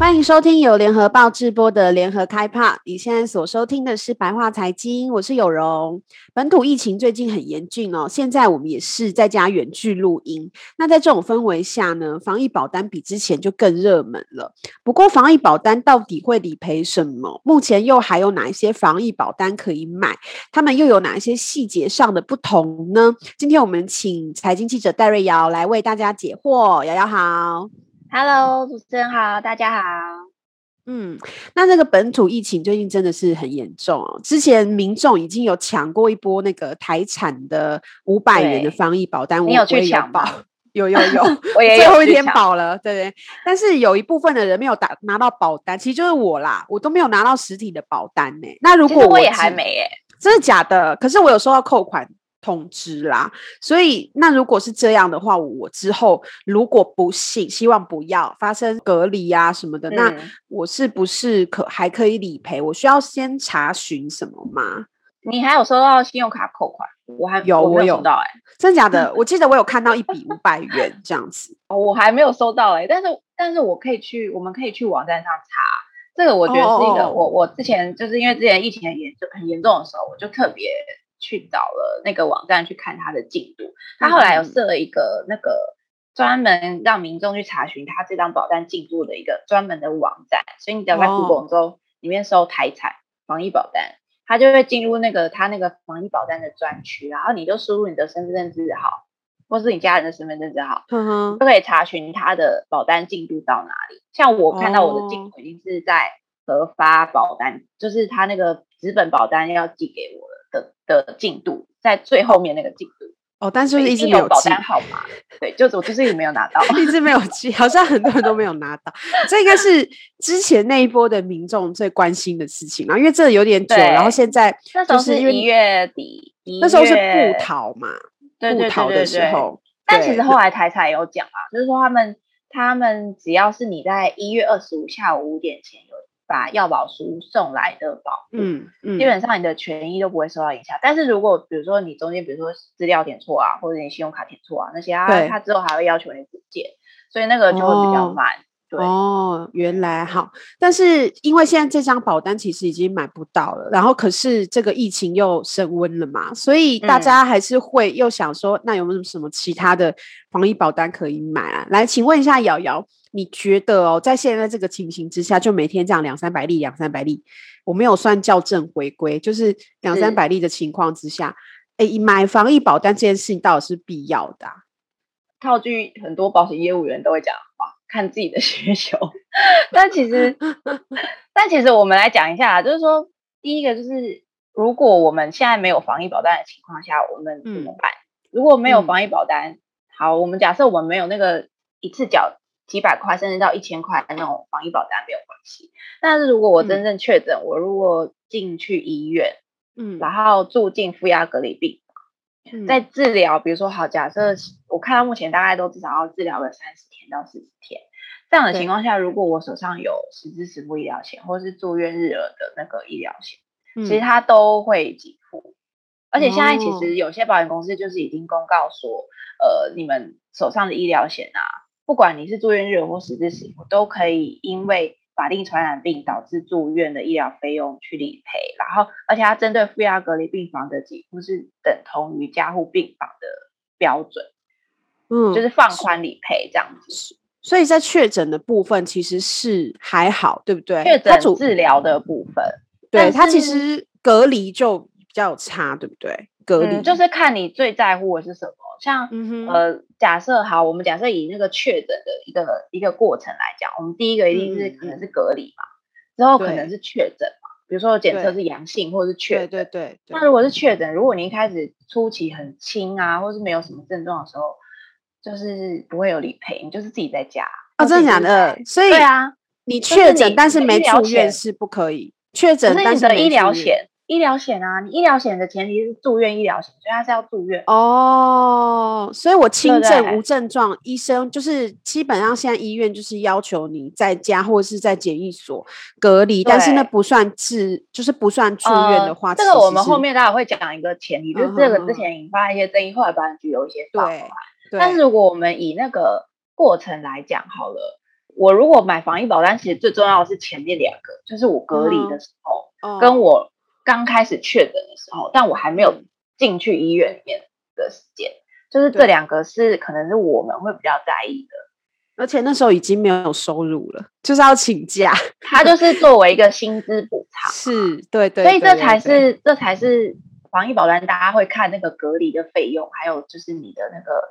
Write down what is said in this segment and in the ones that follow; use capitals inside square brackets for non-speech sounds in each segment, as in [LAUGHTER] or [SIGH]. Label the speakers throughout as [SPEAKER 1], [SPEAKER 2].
[SPEAKER 1] 欢迎收听由联合报直播的联合开趴。你现在所收听的是白话财经，我是有容。本土疫情最近很严峻哦，现在我们也是在家远距录音。那在这种氛围下呢，防疫保单比之前就更热门了。不过，防疫保单到底会理赔什么？目前又还有哪一些防疫保单可以买？他们又有哪一些细节上的不同呢？今天我们请财经记者戴瑞瑶来为大家解惑。瑶瑶好。
[SPEAKER 2] Hello，主持人好，大家好。
[SPEAKER 1] 嗯，那这个本土疫情最近真的是很严重哦。之前民众已经有抢过一波那个台产的五百元的防疫保单，
[SPEAKER 2] 你有去抢保？
[SPEAKER 1] 有有有，[LAUGHS]
[SPEAKER 2] 我也有
[SPEAKER 1] 最后一天保了，对对。但是有一部分的人没有打拿到保单，其实就是我啦，我都没有拿到实体的保单呢。那如果我，
[SPEAKER 2] 我也还没耶，
[SPEAKER 1] 真的假的？可是我有收到扣款。通知啦，所以那如果是这样的话，我之后如果不幸，希望不要发生隔离啊什么的，嗯、那我是不是可还可以理赔？我需要先查询什么吗？
[SPEAKER 2] 你还有收到信用卡扣款？我还
[SPEAKER 1] 有，我有
[SPEAKER 2] 收到哎、欸，
[SPEAKER 1] 真假的？[LAUGHS] 我记得我有看到一笔五百元这样子，哦
[SPEAKER 2] 我还没有收到哎、欸，但是但是我可以去，我们可以去网站上查，这个我觉得是一个，哦、我我之前就是因为之前疫情很严重很严重的时候，我就特别。去找了那个网站去看他的进度，他后来有设了一个那个专门让民众去查询他这张保单进度的一个专门的网站，所以你只要在 Google 中里面搜台产防疫保单，他就会进入那个他那个防疫保单的专区，然后你就输入你的身份证字号或是你家人的身份证字号，就可以查询他的保单进度到哪里。像我看到我的进度已经是在核发保单，就是他那个纸本保单要寄给我了。的的进度在最后面那个进度
[SPEAKER 1] 哦，但是一直没有
[SPEAKER 2] 保单号码，对，就是我就是一直没有拿到，
[SPEAKER 1] 一直没有寄，好像很多人都没有拿到，这应该是之前那一波的民众最关心的事情嘛，因为这有点久，然后现在
[SPEAKER 2] 那时候是一月底，
[SPEAKER 1] 那时候是布逃嘛，布桃的时候，
[SPEAKER 2] 但其实后来台彩有讲啊，就是说他们他们只要是你在一月二十五下午五点前有。把药保书送来的保，嗯嗯，基本上你的权益都不会受到影响。但是如果比如说你中间比如说资料填错啊，或者你信用卡填错啊那些啊，他之后还会要求你补件，所以那个就会比较慢。对
[SPEAKER 1] 哦，原来好，但是因为现在这张保单其实已经买不到了，然后可是这个疫情又升温了嘛，所以大家还是会又想说，那有没有什么其他的防疫保单可以买啊？来，请问一下瑶瑶。你觉得哦，在现在这个情形之下，就每天这样两三百例、两三百例，我没有算校正回归，就是两三百例的情况之下，哎是，买防疫保单这件事情到底是必要的啊？
[SPEAKER 2] 套句很多保险业务员都会讲看自己的 [LAUGHS] 需求。但其实，[LAUGHS] 但其实我们来讲一下，就是说，第一个就是，如果我们现在没有防疫保单的情况下，我们怎么办？嗯、如果没有防疫保单，嗯、好，我们假设我们没有那个一次缴。几百块甚至到一千块那种防疫保单没有关系，但是如果我真正确诊，嗯、我如果进去医院，嗯，然后住进负压隔离病房，在、嗯、治疗，比如说好，假设我看到目前大概都至少要治疗个三十天到四十天，这样的情况下，如果我手上有实支实付医疗险或是住院日额的那个医疗险，嗯、其实它都会给付，而且现在其实有些保险公司就是已经公告说，呃，你们手上的医疗险啊。不管你是住院日或实支实付，都可以因为法定传染病导致住院的医疗费用去理赔。然后，而且它针对负压隔离病房的给付是等同于加护病房的标准，嗯，就是放宽理赔这样子。
[SPEAKER 1] 所以在确诊的部分其实是还好，对不对？
[SPEAKER 2] 确诊治疗的部分，
[SPEAKER 1] 对是它其实隔离就比较差，对不对？隔离、
[SPEAKER 2] 嗯、就是看你最在乎的是什么。像、嗯、哼呃，假设好，我们假设以那个确诊的一个一个过程来讲，我们第一个一定是可能是隔离嘛，嗯、之后可能是确诊嘛，比如说检测是阳性或者是确诊，
[SPEAKER 1] 对对对。
[SPEAKER 2] 那如果是确诊，如果你一开始初期很轻啊，或是没有什么症状的时候，就是不会有理赔，你就是自己在家。
[SPEAKER 1] 哦，真的假的？所以对啊，你确诊但是没住院是不可以，确诊但是没医
[SPEAKER 2] 疗险。医疗险啊，你医疗险的前提是住院医疗险，所以它是要住院
[SPEAKER 1] 哦。所以我轻症
[SPEAKER 2] 对对
[SPEAKER 1] 无症状，医生就是基本上现在医院就是要求你在家或者是在检疫所隔离，但是那不算治，就是不算住院的话，
[SPEAKER 2] 呃，这个我们后面待会会讲一个前提，就是这个之前引发一些争议，后来保安局有一些放开。但是如果我们以那个过程来讲好了。我如果买防疫保单，其实最重要的是前面两个，就是我隔离的时候，嗯、跟我刚开始确诊的时候，嗯、但我还没有进去医院里面的时间，就是这两个是可能是我们会比较在意的。
[SPEAKER 1] 而且那时候已经没有收入了，就是要请假，[LAUGHS]
[SPEAKER 2] 他就是作为一个薪资补偿，
[SPEAKER 1] 是对对，
[SPEAKER 2] 所以这才是这才是防疫保单，大家会看那个隔离的费用，还有就是你的那个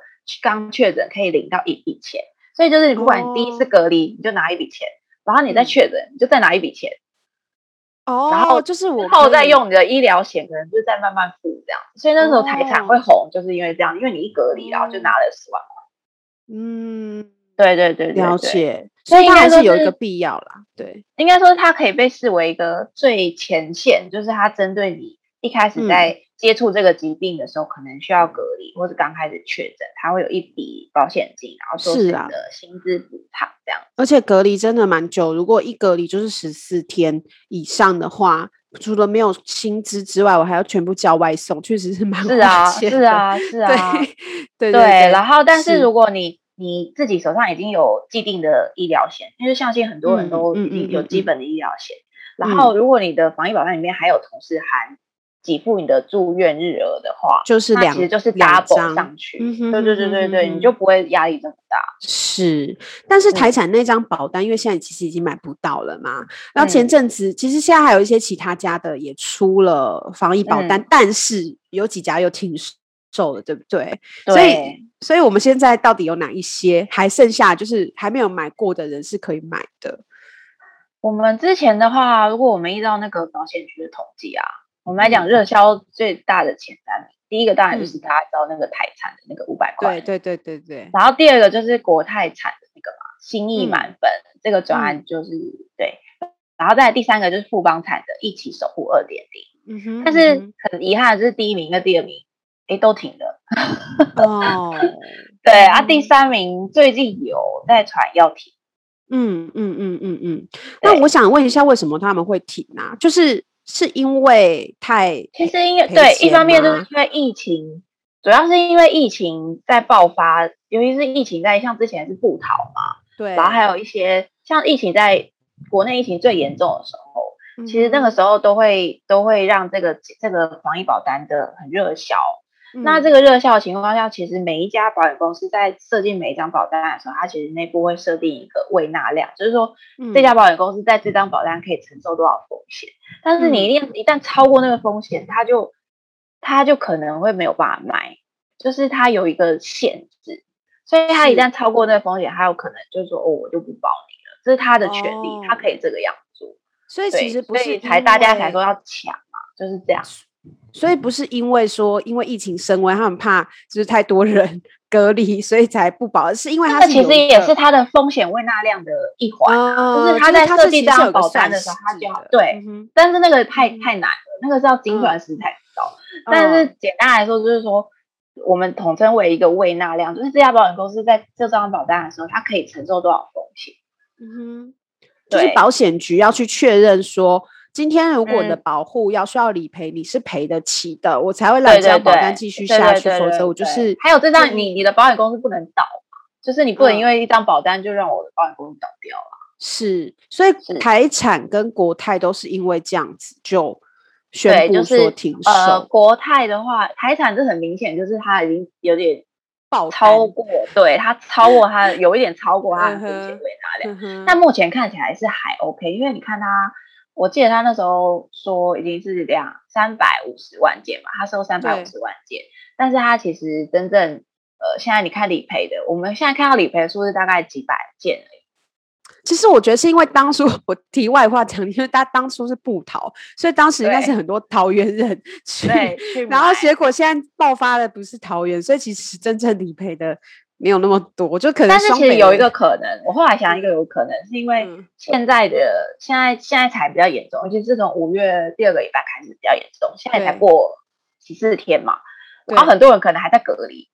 [SPEAKER 2] 刚确诊可以领到一笔钱。所以就是，你不管你第一次隔离，你就拿一笔钱，然后你再确诊，你就再拿一笔钱。
[SPEAKER 1] 哦，
[SPEAKER 2] 然后
[SPEAKER 1] 就是我
[SPEAKER 2] 后再用你的医疗险，可能就再慢慢付这样。所以那时候台产会红，就是因为这样，因为你一隔离，然后就拿了十万块。
[SPEAKER 1] 嗯，
[SPEAKER 2] 对对对，
[SPEAKER 1] 了解。所以应该是有一个必要啦。对，
[SPEAKER 2] 应该说它可以被视为一个最前线，就是它针对你一开始在。接触这个疾病的时候，可能需要隔离，或是刚开始确诊，他会有一笔保险金，然后做你的薪资补偿这样。
[SPEAKER 1] 而且隔离真的蛮久，如果一隔离就是十四天以上的话，除了没有薪资之外，我还要全部叫外送，确实是蛮花钱的。
[SPEAKER 2] 是啊，是啊，[LAUGHS] 是啊，
[SPEAKER 1] 对
[SPEAKER 2] 对。然后，但是如果你你自己手上已经有既定的医疗险，因为相信很多人都已经有基本的医疗险，然后如果你的防疫保单里面还有同事含。给付你的住院日额的话，
[SPEAKER 1] 就是两，
[SPEAKER 2] 其实就是 double 上去。嗯、对对对对对，你就不会压力这么大。
[SPEAKER 1] 是，但是台产那张保单，嗯、因为现在其实已经买不到了嘛。然后前阵子，其实现在还有一些其他家的也出了防疫保单，嗯、但是有几家又停售了，对不对？
[SPEAKER 2] 对。
[SPEAKER 1] 所以，所以我们现在到底有哪一些还剩下，就是还没有买过的人是可以买的？
[SPEAKER 2] 我们之前的话，如果我们依照那个保险局的统计啊。我们来讲热销最大的前三名，嗯、第一个当然就是大家知道那个台产的那个五百块，
[SPEAKER 1] 对对对对对。
[SPEAKER 2] 然后第二个就是国泰产的那个嘛，心意满分，嗯、这个专案就是、嗯、对。然后再来第三个就是富邦产的一起守护二点零，嗯哼。但是很遗憾的就是第一名跟第二名，哎，都停了。哦。[LAUGHS] 对啊，第三名最近有在传要停。
[SPEAKER 1] 嗯嗯嗯嗯嗯。那我想问一下，为什么他们会停啊？就是。是因为太，
[SPEAKER 2] 其实因为对，一方面就是因为疫情，主要是因为疫情在爆发，尤其是疫情在像之前是布桃嘛，
[SPEAKER 1] 对，
[SPEAKER 2] 然后还有一些像疫情在国内疫情最严重的时候，嗯、其实那个时候都会都会让这个这个防疫保单的很热销。嗯、那这个热销的情况下，其实每一家保险公司在设定每一张保单的时候，它其实内部会设定一个未纳量，就是说、嗯、这家保险公司在这张保单可以承受多少风险。但是你一定、嗯、一旦超过那个风险，它就它就可能会没有办法卖，就是它有一个限制，所以它一旦超过那个风险，它有可能就是说哦，我就不保你了，这是他的权利，他、哦、可以这个样做。
[SPEAKER 1] 所以其实不是
[SPEAKER 2] 才大家才说要抢嘛，就是这样。
[SPEAKER 1] 所以不是因为说因为疫情升温，他们怕就是太多人 [LAUGHS] 隔离，所以才不保，是因为它
[SPEAKER 2] 其实也是它的风险未纳量的一环，哦、就是他在设计这张保单的时候，他就要对，嗯、但是那个太太难了，那个是要精算师才知道。嗯、但是简单来说，就是说我们统称为一个未纳量，就是这家保险公司在这张保单的时候，它可以承受多少风险？
[SPEAKER 1] 嗯哼，就是保险局要去确认说。今天如果你的保护要需要理赔，你是赔得起的，我才会让这张保单继续下去。否则我就是
[SPEAKER 2] 还有这张，你你的保险公司不能倒嘛，就是你不能因为一张保单就让我的保险公司倒掉了。
[SPEAKER 1] 是，所以台产跟国泰都是因为这样子就宣布说停售。呃，
[SPEAKER 2] 国泰的话，台产这很明显就是它已经有点爆超过，对它超过它有一点超过它的风险未纳量，但目前看起来是还 OK，因为你看它。我记得他那时候说已经是两三百五十万件嘛，他收三百五十万件，但是他其实真正呃，现在你看理赔的，我们现在看到理赔的数是大概几百件而已。
[SPEAKER 1] 其实我觉得是因为当初我题外话讲，因为他当初是部桃，所以当时应该是很多桃园人去，对然后结果现在爆发的不是桃园，所以其实真正理赔的没有那么多，就可能。
[SPEAKER 2] 但是其实有一个可能，我后来想一个有可能，是因为现在的、嗯、现在现在才比较严重，而且自从五月第二个礼拜开始比较严重，现在才过十四天嘛，然后很多人可能还在隔离，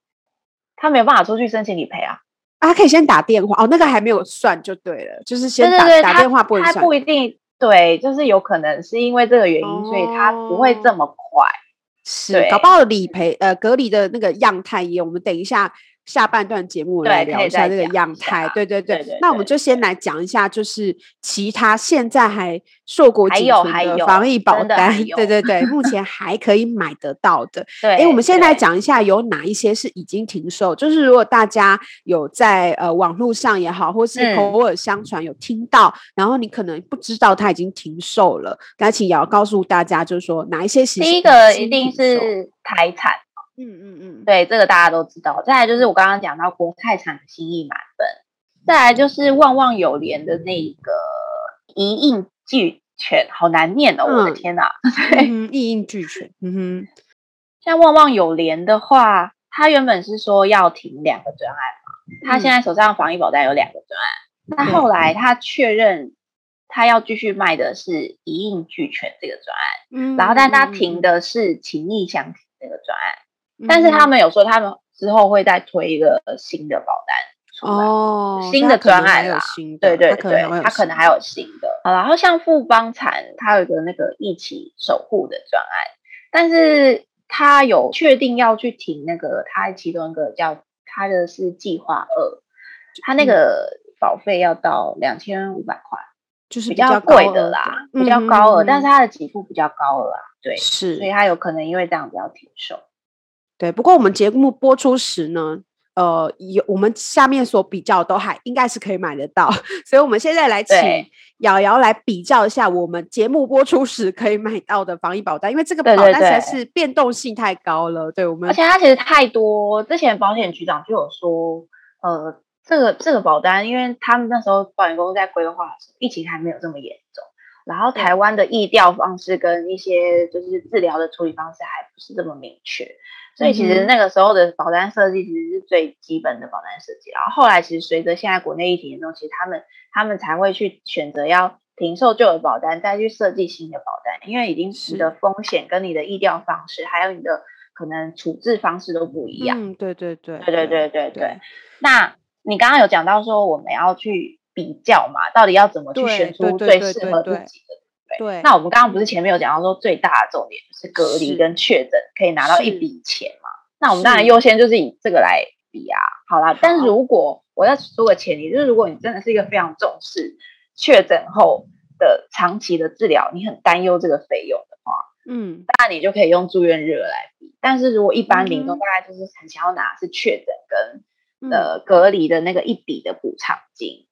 [SPEAKER 2] 他没有办法出去申请理赔啊。
[SPEAKER 1] 啊，他可以先打电话哦，那个还没有算就对了，就是先打打电话不会算，
[SPEAKER 2] 他不一定对，就是有可能是因为这个原因，哦、所以他不会这么快。
[SPEAKER 1] 是，搞不好理赔呃隔离的那个样态也，我们等一下。下半段节目来聊一下这个样态，对对对。那我们就先来讲一下，就是其他现在还硕果仅存的防疫保单，对对对，目前 [LAUGHS] 还可以买得到的。对，哎，我们先来讲一下有哪一些是已经停售，就是如果大家有在呃网络上也好，或是口耳相传有听到，嗯、然后你可能不知道它已经停售了，那请也要告诉大家，就是说哪一些是
[SPEAKER 2] 第一个一定是台产。嗯嗯嗯，对，这个大家都知道。再来就是我刚刚讲到国泰产的心意满分，再来就是旺旺有联的那个一应俱全，好难念哦，嗯、我的天哪！[LAUGHS] 对，
[SPEAKER 1] 一应俱全。嗯哼，
[SPEAKER 2] 像旺旺有联的话，他原本是说要停两个专案嘛，他现在手上防疫保单有两个专案，那、嗯、后来他确认他要继续卖的是一应俱全这个专案，嗯，然后但他停的是情意相挺这个专案。但是他们有说，他们之后会再推一个新的保单出来，哦，新的专案啦，对对对，他可能还有新的。好，然后像富邦产，它有一个那个一起守护的专案，但是他有确定要去停那个，他其中一个叫他的是计划二，他那个保费要到两千五百块，就是比较贵的啦，比较高额，但是他的给付比较高额啊，对，是，所以他有可能因为这样子要停售。
[SPEAKER 1] 对，不过我们节目播出时呢，呃，有我们下面所比较都还应该是可以买得到，[LAUGHS] 所以我们现在来请瑶瑶来比较一下我们节目播出时可以买到的防疫保单，因为这个保单实在是变动性太高了。对，我们，
[SPEAKER 2] 而且它其实太多，之前保险局长就有说，呃，这个这个保单，因为他们那时候保险公司在规划的时候，疫情还没有这么严重，然后台湾的疫调方式跟一些就是治疗的处理方式还不是这么明确。所以其实那个时候的保单设计其实是最基本的保单设计，然后后来其实随着现在国内疫情严重，其实他们他们才会去选择要停售旧的保单，再去设计新的保单，因为已经你的风险跟你的意调方式，还有你的可能处置方式都不一样。
[SPEAKER 1] 嗯，对对对，
[SPEAKER 2] 对对对对对。那你刚刚有讲到说我们要去比较嘛，到底要怎么去选出最适合自己的？对，那我们刚刚不是前面有讲到说最大的重点就是隔离跟确诊可以拿到一笔钱嘛？那我们当然优先就是以这个来比啊。好啦，但是如果我要说个前提，就是如果你真的是一个非常重视确诊后的长期的治疗，你很担忧这个费用的话，嗯，当然你就可以用住院日额来比。但是如果一般民众大概就是很想要拿是确诊跟呃隔离的那个一笔的补偿金。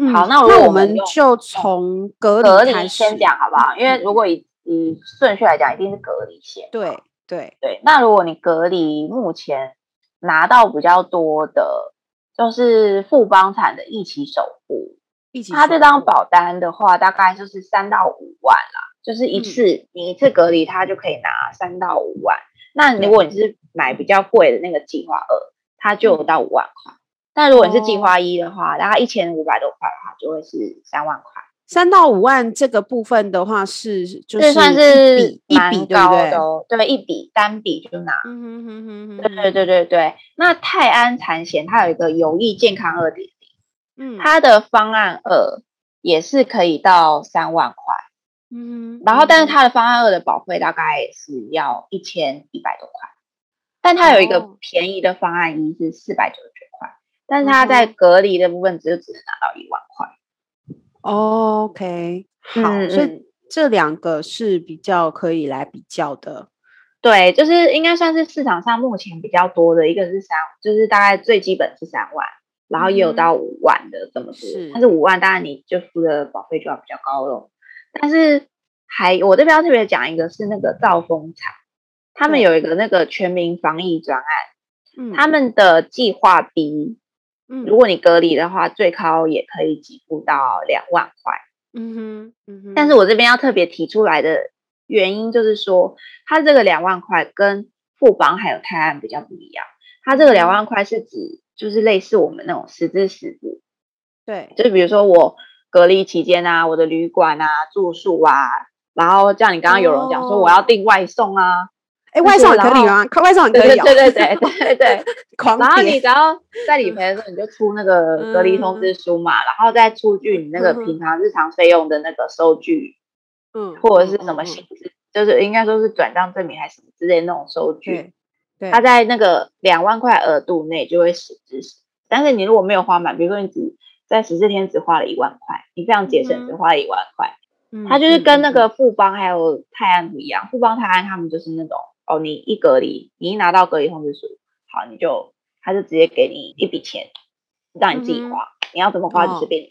[SPEAKER 1] 嗯、好，那我那我们就从隔离开始
[SPEAKER 2] 先讲好不好？因为如果以以顺序来讲，一定是隔离先。
[SPEAKER 1] 对对
[SPEAKER 2] 对。那如果你隔离目前拿到比较多的，就是富邦产的一起守护，一起。他这张保单的话，大概就是三到五万啦，就是一次、嗯、你一次隔离，他就可以拿三到五万。那如果你是买比较贵的那个计划二，它就有到五万块。那如果你是计划一的话，大概一千五百多块的话，就会是三万块。
[SPEAKER 1] 三到五万这个部分的话是，就是
[SPEAKER 2] 算是一笔高的，对，对，一笔单笔就拿。嗯哼哼哼哼。对对对对对。那泰安产险它有一个有益健康二点零，嗯，它的方案二也是可以到三万块。嗯。然后，但是它的方案二的保费大概是要一千一百多块，但它有一个便宜的方案一是四百九。但是他在隔离的部分，只有只能拿到一万块。
[SPEAKER 1] OK，好，嗯，所以这两个是比较可以来比较的。
[SPEAKER 2] 对，就是应该算是市场上目前比较多的一个是三，就是大概最基本是三万，然后也有到五万的这么多。是，但是五万当然你就付的保费就要比较高了。但是还我这边要特别讲一个是那个兆丰产，他们有一个那个全民防疫专案，嗯，他们的计划 B。嗯，如果你隔离的话，最高也可以给付到两万块。嗯哼，嗯哼。但是我这边要特别提出来的原因，就是说，它这个两万块跟富邦还有泰安比较不一样。它这个两万块是指就是类似我们那种实支实付。
[SPEAKER 1] 对，
[SPEAKER 2] 就比如说我隔离期间啊，我的旅馆啊、住宿啊，然后像你刚刚有人讲说我要订外送啊。
[SPEAKER 1] 哎，外送也可以吗？外送也可以，
[SPEAKER 2] 对对对对对对。[LAUGHS] 然后你只要在理赔的时候，你就出那个隔离通知书嘛，然后再出具你那个平常日常费用的那个收据，嗯，或者是什么薪资，就是应该说是转账证明还是什么之类的那种收据。对，它在那个两万块额度内就会实支实。但是你如果没有花满，比如说你只在十四天只花了一万块，你非常节省，只花了一万块，它就是跟那个富邦还有泰安不一样，富邦泰安他们就是那种。哦，你一隔离，你一拿到隔离通知书，好，你就他就直接给你一笔钱，让你自己花，嗯、你要怎么花就随便你。哦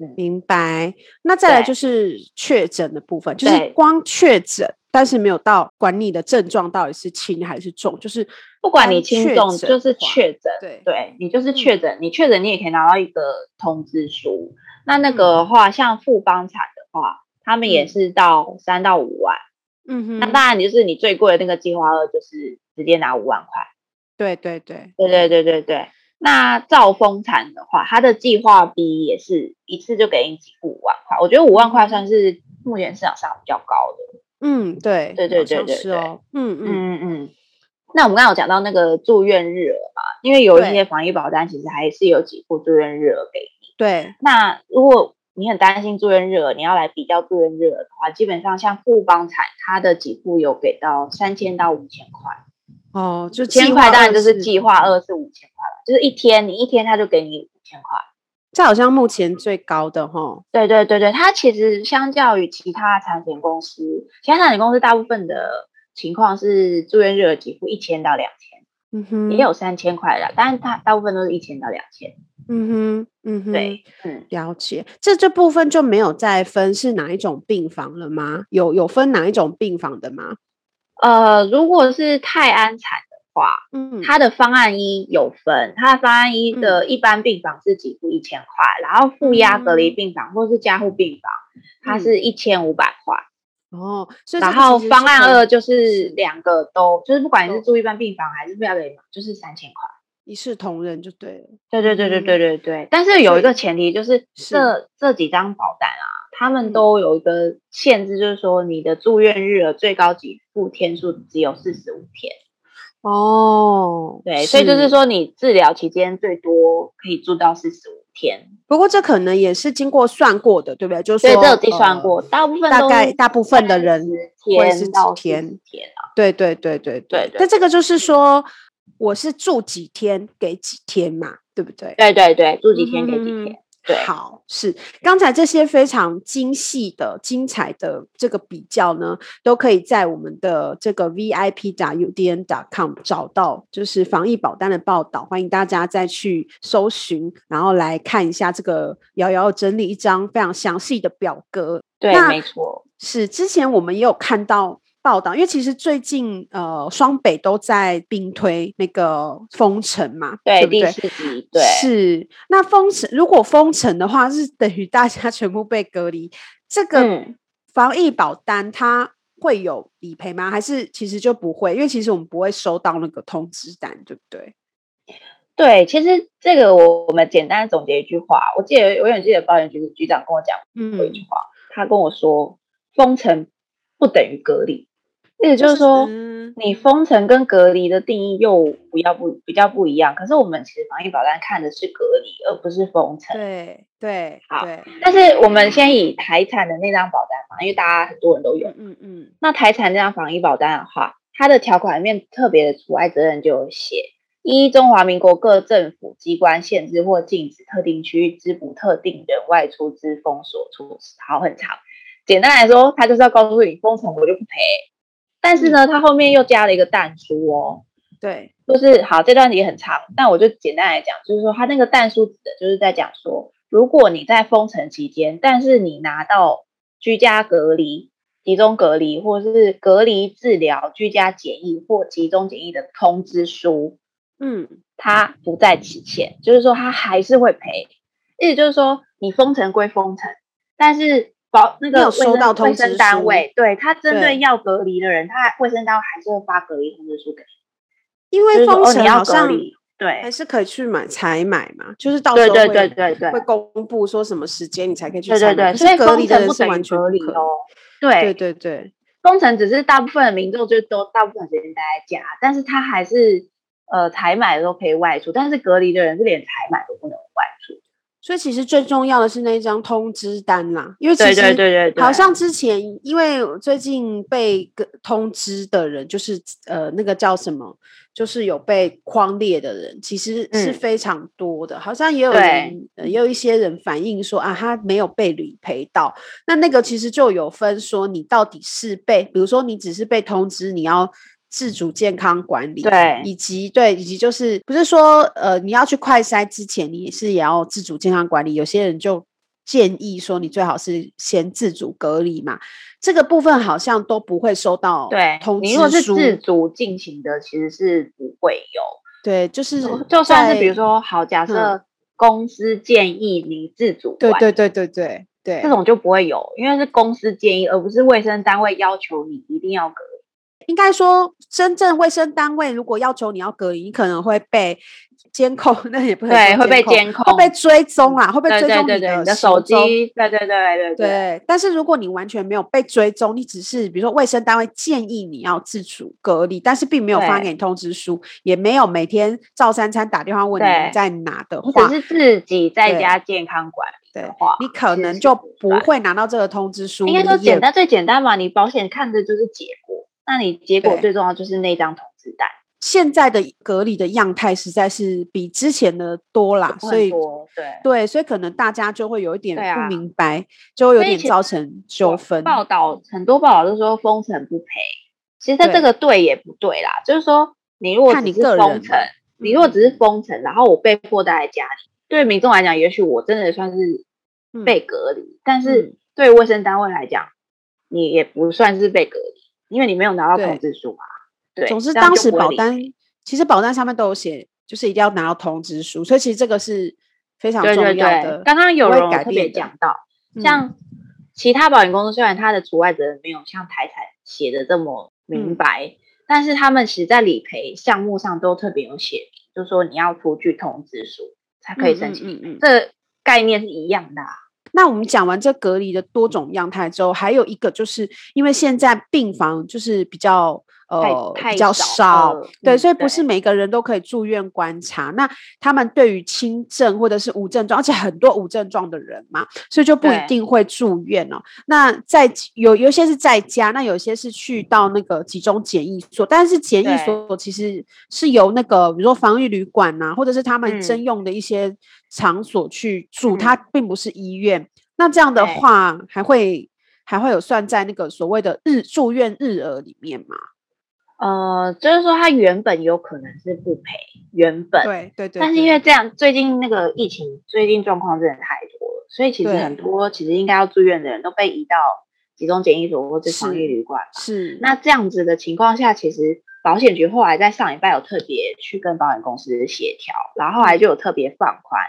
[SPEAKER 2] 嗯、
[SPEAKER 1] 明白。那再来就是确诊的部分，就是光确诊，但是没有到管你的症状到底是轻还是重，就是
[SPEAKER 2] 不管你轻重，就是确诊。对，对你就是确诊，嗯、你确诊你也可以拿到一个通知书。那那个的话，嗯、像富邦产的话，他们也是到三到五万。嗯，那当然，就是你最贵的那个计划二，就是直接拿五万块。
[SPEAKER 1] 对对对，
[SPEAKER 2] 对对对对对。那兆丰产的话，它的计划 B 也是一次就给你几五万块。我觉得五万块算是目前市场上比较高的。
[SPEAKER 1] 嗯，对
[SPEAKER 2] 对对对对对。
[SPEAKER 1] 嗯嗯嗯嗯。
[SPEAKER 2] 那我们刚刚有讲到那个住院日额嘛，因为有一些防疫保单，其实还是有几户住院日额给你。
[SPEAKER 1] 对。
[SPEAKER 2] 那如果。你很担心住院日额，你要来比较住院日额的话，基本上像富邦产，它的给付有给到三千到五千块。
[SPEAKER 1] 哦，就
[SPEAKER 2] 千块当然就是计划二是五千块了，就是一天你一天他就给你五千块，
[SPEAKER 1] 这好像目前最高的哈。
[SPEAKER 2] 对对对对，它其实相较于其他产险公司，其他产险公司大部分的情况是住院日额给付一千到两千，嗯哼，也有三千块的，但是它大部分都是一千到两千。
[SPEAKER 1] 嗯哼，嗯哼，
[SPEAKER 2] 对，嗯，
[SPEAKER 1] 了解。这这部分就没有再分是哪一种病房了吗？有有分哪一种病房的吗？
[SPEAKER 2] 呃，如果是泰安产的话，嗯，它的方案一有分，它的方案一的一般病房是给付一千块，嗯、然后负压隔离病房或是加护病房，嗯、它是一千五百块。
[SPEAKER 1] 哦，
[SPEAKER 2] 然后方案二就是两个都，就是不管你是住一般病房还是负压隔离，就是三千块。
[SPEAKER 1] 一视同仁就对了。
[SPEAKER 2] 对对对对对对对。嗯、但是有一个前提，就是这是这几张保单啊，他们都有一个限制，就是说你的住院日的最高给付天数只有四十五天。
[SPEAKER 1] 哦，
[SPEAKER 2] 对，所以就是说你治疗期间最多可以住到四十五天。
[SPEAKER 1] 不过这可能也是经过算过的，对不对？就是
[SPEAKER 2] 说这有计算过，呃、大部分
[SPEAKER 1] 大概大部分的人会是几
[SPEAKER 2] 天？天啊？
[SPEAKER 1] 对对对对对。但这个就是说。我是住几天给几天嘛，对不对？
[SPEAKER 2] 对对对，住几天给几天。
[SPEAKER 1] 好，是刚才这些非常精细的、精彩的这个比较呢，都可以在我们的这个 VIP 打 UDN 点 com 找到，就是防疫保单的报道。欢迎大家再去搜寻，然后来看一下这个瑶瑶整理一张非常详细的表格。
[SPEAKER 2] 对，没错，
[SPEAKER 1] 是之前我们也有看到。报道，因为其实最近呃，双北都在兵推那个封城嘛，对，对不对？
[SPEAKER 2] 对，
[SPEAKER 1] 是。那封城如果封城的话，是等于大家 [LAUGHS] 全部被隔离。这个防疫保单它会有理赔吗？还是其实就不会？因为其实我们不会收到那个通知单，对不对？
[SPEAKER 2] 对，其实这个我我们简单的总结一句话，我记得我永远记得保险局局长跟我讲过一句话，嗯、他跟我说，封城不等于隔离。意思就是说，就是、你封城跟隔离的定义又不要不比较不一样。可是我们其实防疫保单看的是隔离，而不是封城。
[SPEAKER 1] 对对，
[SPEAKER 2] 好。
[SPEAKER 1] 对
[SPEAKER 2] 但是我们先以台产的那张保单嘛，因为大家很多人都有。
[SPEAKER 1] 嗯嗯。
[SPEAKER 2] 那台产那张防疫保单的话，它的条款里面特别的除外责任就有写：一中华民国各政府机关限制或禁止特定区域之不特定人外出之封锁措施。好，很长。简单来说，它就是要告诉你，封城我就不赔。但是呢，它后面又加了一个但书哦，
[SPEAKER 1] 对，
[SPEAKER 2] 就是好，这段也很长，但我就简单来讲，就是说它那个但书指的就是在讲说，如果你在封城期间，但是你拿到居家隔离、集中隔离或者是隔离治疗、居家检疫或集中检疫的通知书，嗯，它不在期限，就是说它还是会赔，意思就是说你封城归封城，但是。保那个卫生卫生单位，对他针对要隔离的人，他卫生单位还是会发隔离通知书给你。
[SPEAKER 1] 因为封城好像
[SPEAKER 2] 对，
[SPEAKER 1] 还是可以去买采买嘛，就是到时候
[SPEAKER 2] 对对对对对
[SPEAKER 1] 会公布说什么时间你才可以去
[SPEAKER 2] 对对对，
[SPEAKER 1] 所以隔离的人是完全
[SPEAKER 2] 隔离哦。
[SPEAKER 1] 对对对对，
[SPEAKER 2] 封城只是大部分的民众就都大部分时间待在家，但是他还是呃采买的时候可以外出，但是隔离的人是连采买都不能外出。
[SPEAKER 1] 所以其实最重要的是那一张通知单啦，因为其实
[SPEAKER 2] 对对对对，
[SPEAKER 1] 好像之前因为最近被通知的人，就是呃那个叫什么，就是有被框列的人，其实是非常多的。嗯、好像也有人、呃，也有一些人反映说啊，他没有被理赔到。那那个其实就有分说，你到底是被，比如说你只是被通知你要。自主健康管理，
[SPEAKER 2] 对，
[SPEAKER 1] 以及对，以及就是不是说，呃，你要去快筛之前，你是也要自主健康管理。有些人就建议说，你最好是先自主隔离嘛。这个部分好像都不会收到通知书。
[SPEAKER 2] 对，你如果是自主进行的，其实是不会有。
[SPEAKER 1] 对，就是
[SPEAKER 2] 就算是比如说，好，假设公司建议你自主
[SPEAKER 1] 对对对对对对，
[SPEAKER 2] 这种就不会有，因为是公司建议，而不是卫生单位要求你一定要隔离。
[SPEAKER 1] 应该说，真正卫生单位如果要求你要隔离，你可能会被监控，[LAUGHS] 那也不会
[SPEAKER 2] 对，会被监控，
[SPEAKER 1] 会被追踪啊，会被追踪你
[SPEAKER 2] 的手机。对对对对
[SPEAKER 1] 对。但是如果你完全没有被追踪，你只是比如说卫生单位建议你要自主隔离，但是并没有发给你通知书，也没有每天照三餐打电话问你在哪的话，
[SPEAKER 2] 只是自己在家健康管理的话，
[SPEAKER 1] 你可能就不会拿到这个通知书。
[SPEAKER 2] 应该说简单最简单嘛，你保险看的就是结果。那你结果最重要就是那张通知单。
[SPEAKER 1] 现在的隔离的样态实在是比之前的多啦，所以
[SPEAKER 2] 对
[SPEAKER 1] 对，所以可能大家就会有一点不明白，啊、就会有点造成纠纷。
[SPEAKER 2] 报道很多报道都说封城不赔，其实在这个对也不对啦，就是说你如果只是封城，你，你如果只是封城，然后我被迫待在家里，对民众来讲，也许我真的算是被隔离，嗯、但是对卫生单位来讲，你也不算是被隔离。因为你没有拿到通知书嘛，对。对，
[SPEAKER 1] 总之当时保单其实保单上面都有写，就是一定要拿到通知书，所以其实这个是非常重要的。对对对，
[SPEAKER 2] 刚刚有人特别讲到，像其他保险公司虽然它的除外责任没有像台彩写的这么明白，嗯、但是他们其实在理赔项目上都特别有写，就是说你要出具通知书才可以申请这概念是一样的啊。
[SPEAKER 1] 那我们讲完这隔离的多种样态之后，还有一个就是因为现在病房就是比较呃比较少，呃、对，嗯、所以不是每个人都可以住院观察。那他们对于轻症或者是无症状，而且很多无症状的人嘛，所以就不一定会住院哦。那在有有些是在家，那有些是去到那个集中检疫所，但是检疫所其实是由那个比如说防疫旅馆呐、啊，或者是他们征用的一些。场所去住，它并不是医院。嗯、那这样的话，还会还会有算在那个所谓的日住院日额里面吗？
[SPEAKER 2] 呃，就是说，他原本有可能是不赔，原本
[SPEAKER 1] 对对对。
[SPEAKER 2] 但是因为这样，最近那个疫情，最近状况真的太多了，所以其实很多其实应该要住院的人都被移到集中检疫所或者防疫旅馆。是。那这样子的情况下，其实。保险局后来在上礼拜有特别去跟保险公司协调，然后后来就有特别放宽，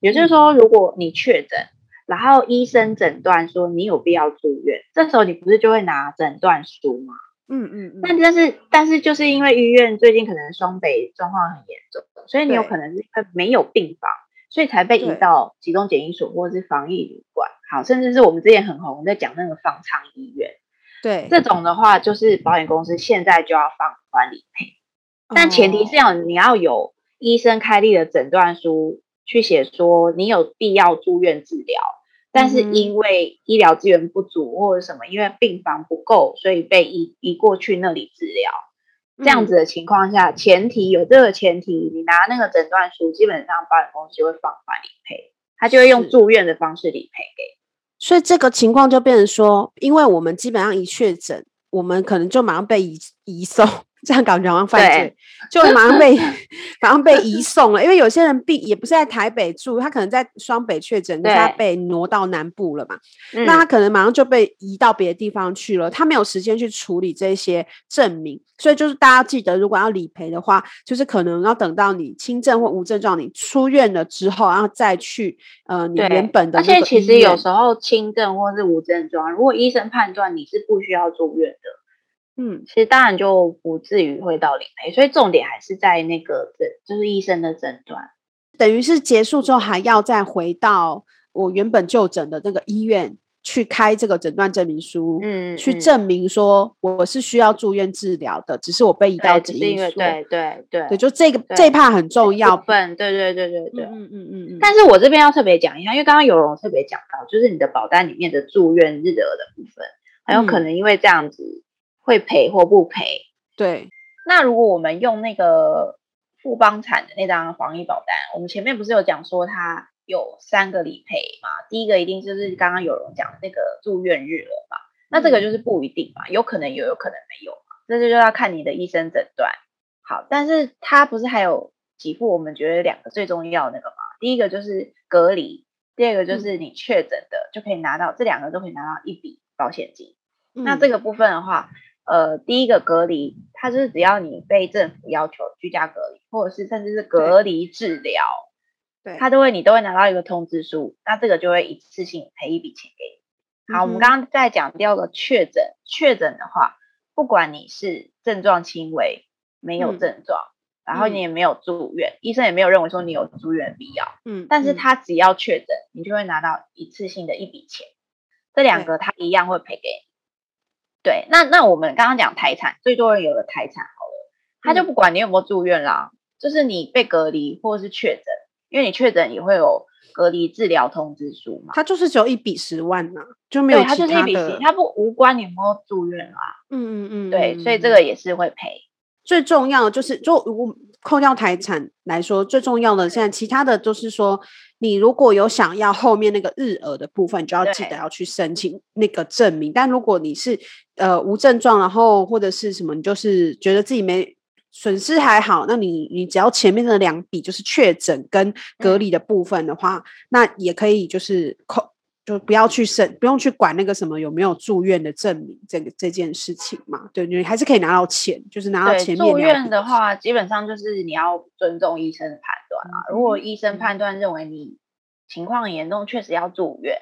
[SPEAKER 2] 也就是说，如果你确诊，然后医生诊断说你有必要住院，这时候你不是就会拿诊断书吗？嗯嗯嗯。但但是但是就是因为医院最近可能双北状况很严重，所以你有可能是没有病房，所以才被移到集中检疫所或者是防疫旅馆，好，甚至是我们之前很红在讲那个方舱医院。
[SPEAKER 1] 对，
[SPEAKER 2] 这种的话就是保险公司现在就要放宽理赔，但前提是要你要有医生开立的诊断书，去写说你有必要住院治疗，但是因为医疗资源不足或者什么，因为病房不够，所以被移移过去那里治疗。这样子的情况下，前提有这个前提，你拿那个诊断书，基本上保险公司会放宽理赔，他就会用住院的方式理赔给。
[SPEAKER 1] 所以这个情况就变成说，因为我们基本上一确诊，我们可能就马上被移移送。这样感觉好像犯罪，就马上被 [LAUGHS] 马上被移送了。因为有些人病也不是在台北住，他可能在双北确诊，他被挪到南部了嘛。那他可能马上就被移到别的地方去了，他没有时间去处理这些证明。所以就是大家记得，如果要理赔的话，就是可能要等到你轻症或无症状，你出院了之后，然后再去呃你原本的。而
[SPEAKER 2] 且其实有时候轻症或是无症状，如果医生判断你是不需要住院的。嗯，其实当然就不至于会到理赔，所以重点还是在那个诊，就是医生的诊断，
[SPEAKER 1] 等于是结束之后还要再回到我原本就诊的那个医院。去开这个诊断证明书，嗯，去证明说我是需要住院治疗的，只是我被移到检疫所，
[SPEAKER 2] 对对对，
[SPEAKER 1] 对，就这个这一 part 很重要，
[SPEAKER 2] 部分，对对对对对，嗯嗯嗯嗯。但是我这边要特别讲一下，因为刚刚有容特别讲到，就是你的保单里面的住院日额的部分，很有可能因为这样子会赔或不赔。
[SPEAKER 1] 对，
[SPEAKER 2] 那如果我们用那个富邦产的那张防疫保单，我们前面不是有讲说它。有三个理赔嘛，第一个一定就是刚刚有人讲的那个住院日了嘛，那这个就是不一定嘛，有可能有，有可能没有嘛，这就要看你的医生诊断。好，但是它不是还有几副我们觉得两个最重要的那个嘛？第一个就是隔离，第二个就是你确诊的就可以拿到，这两个都可以拿到一笔保险金。那这个部分的话，呃，第一个隔离，它就是只要你被政府要求居家隔离，或者是甚至是隔离治疗。对他都会，你都会拿到一个通知书，那这个就会一次性赔一笔钱给你。好，嗯、我们刚刚在讲第二个确诊，确诊的话，不管你是症状轻微，没有症状，嗯、然后你也没有住院，嗯、医生也没有认为说你有住院必要，嗯，但是他只要确诊，你就会拿到一次性的一笔钱，这两个他一样会赔给你。对，那那我们刚刚讲台产，最多人有了台产好了，他就不管你有没有住院啦，嗯、就是你被隔离或者是确诊。因为你确诊也会有隔离治疗通知书嘛，
[SPEAKER 1] 他就是只有一笔十万呐、啊，就没有其他的。它就是一笔，
[SPEAKER 2] 他不无关你有没有住院啊。嗯嗯嗯，对，所以这个也是会赔。
[SPEAKER 1] 最重要就是，就我扣掉财产来说，最重要的现在其他的都是说，你如果有想要后面那个日额的部分，就要记得要去申请那个证明。但如果你是呃无症状，然后或者是什么，你就是觉得自己没。损失还好，那你你只要前面的两笔就是确诊跟隔离的部分的话，嗯、那也可以就是扣，就不要去审，不用去管那个什么有没有住院的证明这个这件事情嘛。对，你还是可以拿到钱，就是拿到钱。
[SPEAKER 2] 住院的话，基本上就是你要尊重医生的判断啊。嗯、如果医生判断认为你情况很严重，确实要住院。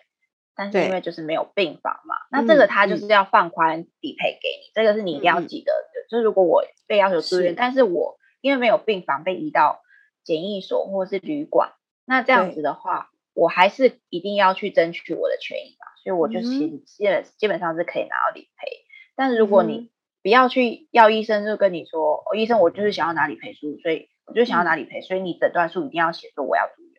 [SPEAKER 2] 但是因为就是没有病房嘛，那这个他就是要放宽理赔给你，嗯、这个是你一定要记得的。嗯、就是如果我被要求住院，是但是我因为没有病房被移到检疫所或者是旅馆，那这样子的话，对我还是一定要去争取我的权益嘛。所以我就其实基本基本上是可以拿到理赔。但是如果你不要去要医生就跟你说，哦，医生我就是想要拿理赔书，所以我就想要拿理赔，所以你诊断书一定要写说我要住院，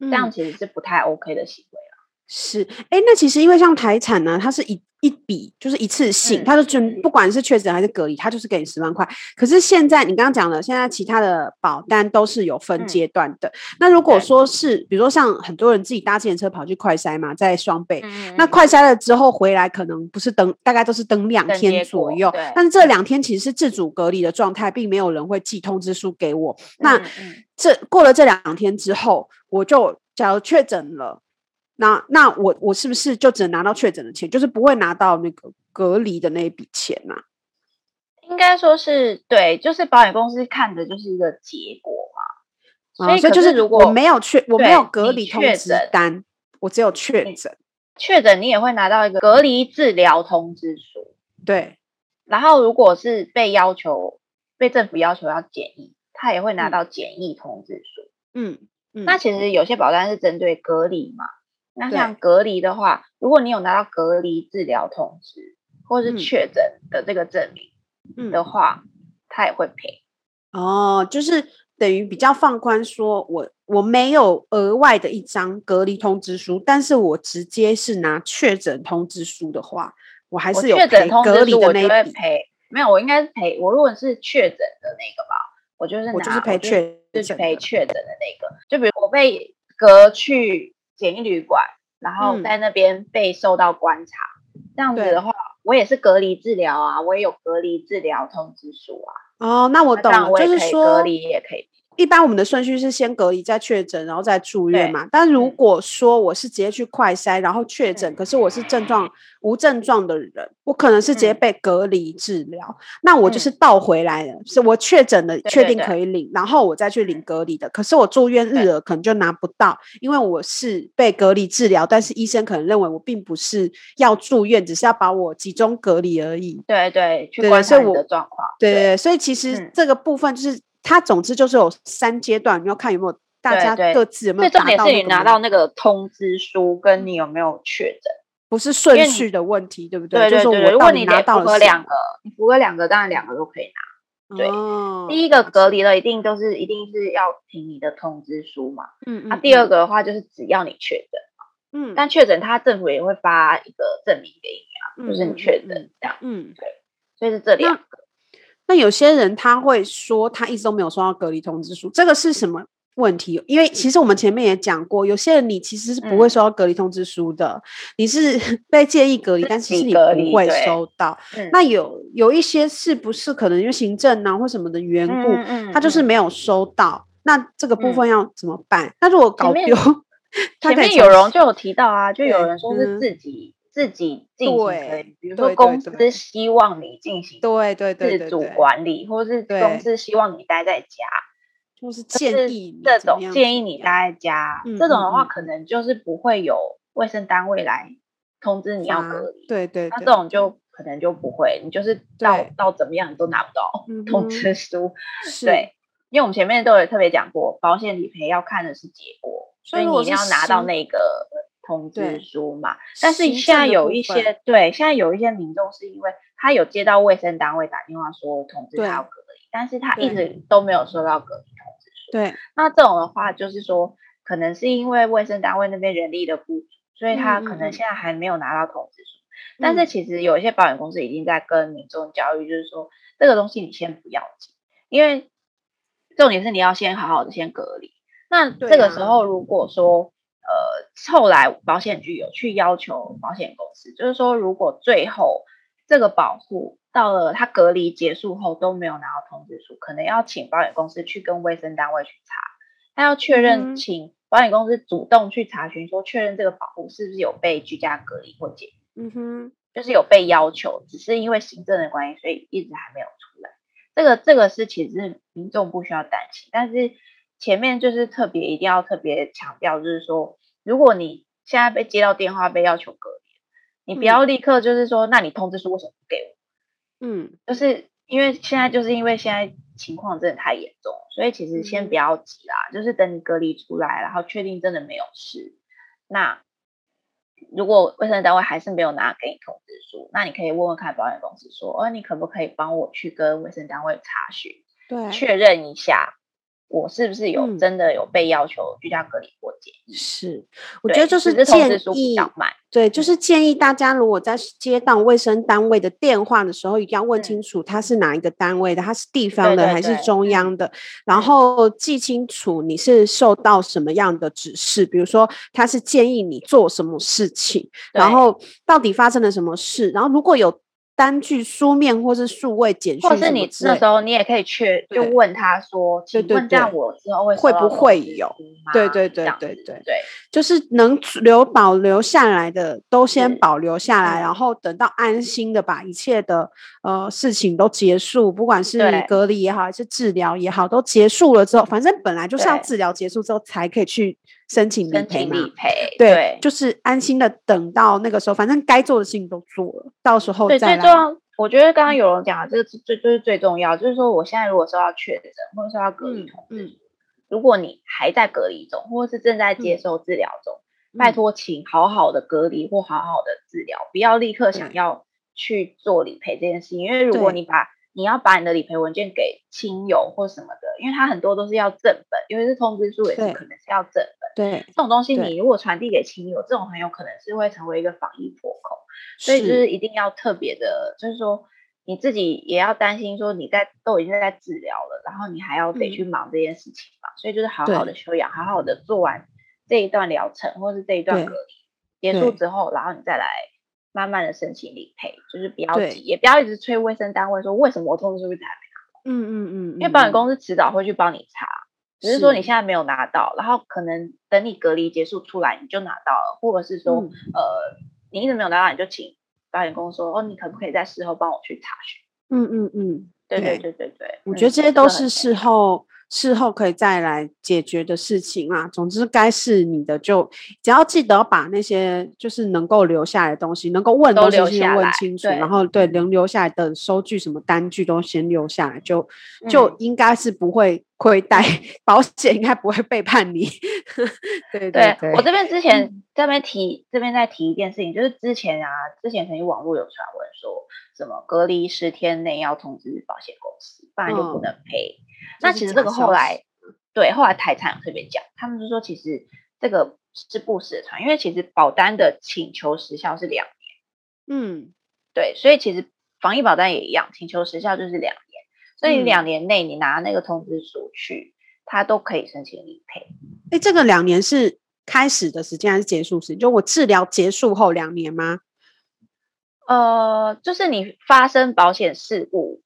[SPEAKER 2] 嗯、这样其实是不太 OK 的行为。
[SPEAKER 1] 是，哎，那其实因为像台产呢，它是一一笔就是一次性，嗯、它就不管是确诊还是隔离，它就是给你十万块。可是现在你刚刚讲了，现在其他的保单都是有分阶段的。嗯、那如果说是，比如说像很多人自己搭自行车跑去快筛嘛，在双倍，嗯、那快筛了之后回来，可能不是等，大概都是等两天左右。但是这两天其实是自主隔离的状态，并没有人会寄通知书给我。嗯、那这过了这两天之后，我就假如确诊了。那那我我是不是就只能拿到确诊的钱，就是不会拿到那个隔离的那一笔钱呢、啊？
[SPEAKER 2] 应该说是对，就是保险公司看的就是一个结果嘛。所以，所以就是如果我没有确，我没有隔离通知单，我只有确诊。确诊你也会拿到一个隔离治疗通知书。
[SPEAKER 1] 对。
[SPEAKER 2] 然后如果是被要求被政府要求要检疫，他也会拿到检疫通知书。嗯。嗯，那其实有些保单是针对隔离嘛。那像隔离的话，如果你有拿到隔离治疗通知或是确诊的这个证明的话，他、嗯、也会赔。
[SPEAKER 1] 哦，就是等于比较放宽，说我我没有额外的一张隔离通知书，但是我直接是拿确诊通知书的话，我还是有确诊隔离的那一笔。
[SPEAKER 2] 没有，我应该是赔。我如果是确诊的那个吧，我就是拿
[SPEAKER 1] 我就是赔确
[SPEAKER 2] 就是赔确诊的那个。就比如我被隔去。检疫旅馆，然后在那边被受到观察，嗯、这样子的话，我也是隔离治疗啊，我也有隔离治疗通知书啊。
[SPEAKER 1] 哦，那我懂了，
[SPEAKER 2] 我也可以
[SPEAKER 1] 就是说
[SPEAKER 2] 隔离也可以。
[SPEAKER 1] 一般我们的顺序是先隔离再确诊，然后再住院嘛。但如果说我是直接去快筛，然后确诊，可是我是症状无症状的人，我可能是直接被隔离治疗，嗯、那我就是倒回来了，是我确诊了，确定可以领，然后我再去领隔离的。可是我住院日额可能就拿不到，因为我是被隔离治疗，但是医生可能认为我并不是要住院，只是要把我集中隔离而已。
[SPEAKER 2] 对对，去观察你的状况。
[SPEAKER 1] 对对，所以其实这个部分就是。它总之就是有三阶段，你要看有没有大家各自有没有达到。
[SPEAKER 2] 最重点是你拿到那个通知书，跟你有没有确诊，
[SPEAKER 1] 不是顺序的问题，对不对？
[SPEAKER 2] 对对对。
[SPEAKER 1] 就是
[SPEAKER 2] 如果你拿到了两个，你符合两个，当然两个都可以拿。对，哦、第一个隔离了，一定都是一定是要凭你的通知书嘛。嗯嗯。那、啊、第二个的话，就是只要你确诊嘛。嗯。但确诊，他政府也会发一个证明给你啊，就是你确诊这样。嗯。对。所以是这两个。
[SPEAKER 1] 那有些人他会说，他一直都没有收到隔离通知书，这个是什么问题？因为其实我们前面也讲过，有些人你其实是不会收到隔离通知书的，嗯、你是 [LAUGHS] 被建议隔离，但其实你不会收到。那有有一些是不是可能因为行政啊或什么的缘故，嗯嗯嗯、他就是没有收到？那这个部分要怎么办？嗯、那如果搞丢，[LAUGHS]
[SPEAKER 2] 前面有人就有提到啊，就有人说是自己。自己进行可以，比如说公司。希望你进行对对对自主管理，或是公司希望你待在家，
[SPEAKER 1] 就是建议
[SPEAKER 2] 这种建议你待在家，这种的话可能就是不会有卫生单位来通知你要隔离，
[SPEAKER 1] 对对，
[SPEAKER 2] 那这种就可能就不会，你就是到到怎么样你都拿不到通知书，对，因为我们前面都有特别讲过，保险理赔要看的是结果，所以你一定要拿到那个。通知书嘛，但是现在有一些对，现在有一些民众是因为他有接到卫生单位打电话说通知他要隔离，但是他一直都没有收到隔离通知书。
[SPEAKER 1] 对，
[SPEAKER 2] 那这种的话就是说，可能是因为卫生单位那边人力的不足，所以他可能现在还没有拿到通知书。嗯、但是其实有一些保险公司已经在跟民众教育，就是说这个东西你先不要急，因为重点是你要先好好的先隔离。那这个时候如果说呃，后来保险局有去要求保险公司，就是说，如果最后这个保护到了他隔离结束后都没有拿到通知书，可能要请保险公司去跟卫生单位去查，他要确认，请保险公司主动去查询，说确认这个保护是不是有被居家隔离或解，嗯哼，就是有被要求，只是因为行政的关系，所以一直还没有出来。这个这个是其实是民众不需要担心，但是。前面就是特别一定要特别强调，就是说，如果你现在被接到电话被要求隔离，你不要立刻就是说，那你通知书为什么不给我？嗯，就是因为现在就是因为现在情况真的太严重，所以其实先不要急啦，就是等你隔离出来，然后确定真的没有事，那如果卫生单位还是没有拿给你通知书，那你可以问问看保险公司说，哦，你可不可以帮我去跟卫生单位查询，对，确认一下。我是不是有真的有被要求居家隔离或检疫？
[SPEAKER 1] 是，我觉得就是建议，对，就是建议大家如果在接到卫生单位的电话的时候，一定要问清楚他是哪一个单位的，他是地方的还是中央的，然后记清楚你是受到什么样的指示，比如说他是建议你做什么事情，然后到底发生了什么事，然后如果有。单据书面或是数位简讯，
[SPEAKER 2] 或是你那时候你也可以去就问他说，请问这样我之后会
[SPEAKER 1] 会不会有？对对？对对对对，就是能留保留下来的都先保留下来，然后等到安心的把一切的呃事情都结束，不管是隔离也好还是治疗也好，都结束了之后，反正本来就是要治疗结束之后才可以去申请理赔嘛。对，就是安心的等到那个时候，反正该做的事情都做了，到时候再来。
[SPEAKER 2] 我觉得刚刚有人讲的这个最就是最重要，就是说我现在如果收到确诊或者收到隔离通知，嗯嗯、如果你还在隔离中，或者是正在接受治疗中，嗯、拜托请好好的隔离或好好的治疗，不要立刻想要去做理赔这件事情，因为如果你把你要把你的理赔文件给亲友或什么的，因为它很多都是要正本，因为是通知书也是可能是要正本。
[SPEAKER 1] 对，
[SPEAKER 2] 这种东西你如果传递给亲友，这种很有可能是会成为一个防疫破口，所以就是一定要特别的，就是说你自己也要担心，说你在都已经在治疗了，然后你还要得去忙这件事情嘛，所以就是好好的休养，好好的做完这一段疗程或是这一段隔离结束之后，然后你再来。慢慢的申请理赔，就是不要急，也不要一直催卫生单位说为什么我通知书一直还没拿到。嗯嗯嗯，因为保险公司迟早会去帮你查，只是说你现在没有拿到，然后可能等你隔离结束出来你就拿到了，或者是说、嗯、呃你一直没有拿到，你就请保险公司说哦，你可不可以在事后帮我去查询？
[SPEAKER 1] 嗯嗯嗯，
[SPEAKER 2] 对对对对对，
[SPEAKER 1] 我觉得这些都是事后。事后可以再来解决的事情啊，总之该是你的就只要记得把那些就是能够留下来的东西，能够问的东西先问清楚，然后对能留下来的收据什么单据都先留下来，就就应该是不会亏待，嗯、[LAUGHS] 保险应该不会背叛你。[LAUGHS] 对对对，
[SPEAKER 2] 对，我这边之前、嗯、这边提这边再提一件事情，就是之前啊，之前曾经网络有传闻说什么隔离十天内要通知保险公司，不然就不能赔。嗯那其实这个后来，对，后来台产有特别讲，他们就说其实这个是不实的传，因为其实保单的请求时效是两年，
[SPEAKER 1] 嗯，
[SPEAKER 2] 对，所以其实防疫保单也一样，请求时效就是两年，所以两年内你拿那个通知书去，他都可以申请理赔。
[SPEAKER 1] 哎，这个两年是开始的时间还是结束时间？就我治疗结束后两年吗？
[SPEAKER 2] 呃，就是你发生保险事故。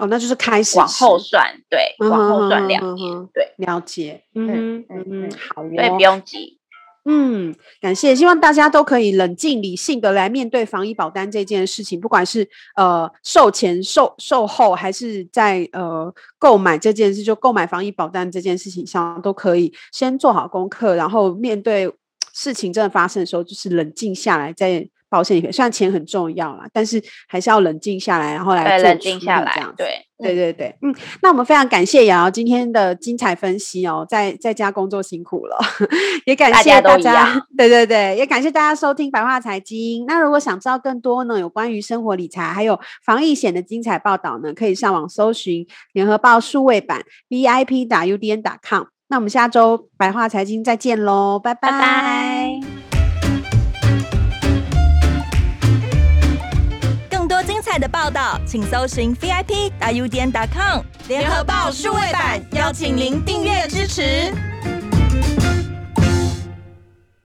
[SPEAKER 1] 哦，那就是开始
[SPEAKER 2] 往后算，对，嗯、往后算两年，嗯、对，
[SPEAKER 1] 了解，嗯嗯好、哦，
[SPEAKER 2] 对，不用急，
[SPEAKER 1] 嗯，感谢，希望大家都可以冷静理性的来面对防疫保单这件事情，不管是呃售前、售售后，还是在呃购买这件事，就购买防疫保单这件事情上，都可以先做好功课，然后面对事情真的发生的时候，就是冷静下来再。保险也虽然钱很重要啦，但是还是要冷静下来，然后来
[SPEAKER 2] 冷静下来。这样对，
[SPEAKER 1] 对对对，嗯，那我们非常感谢瑶瑶今天的精彩分析哦，在在家工作辛苦了，[LAUGHS] 也感谢大家，大家对对对，也感谢大家收听白话财经。那如果想知道更多呢，有关于生活理财还有防疫险的精彩报道呢，可以上网搜寻联合报数位版 VIP 打 UDN 打 com。那我们下周白话财经再见喽，拜拜。拜拜
[SPEAKER 3] 的报道，请搜寻 VIP 大 U 点 com 联合报数位版，邀请您订阅支持。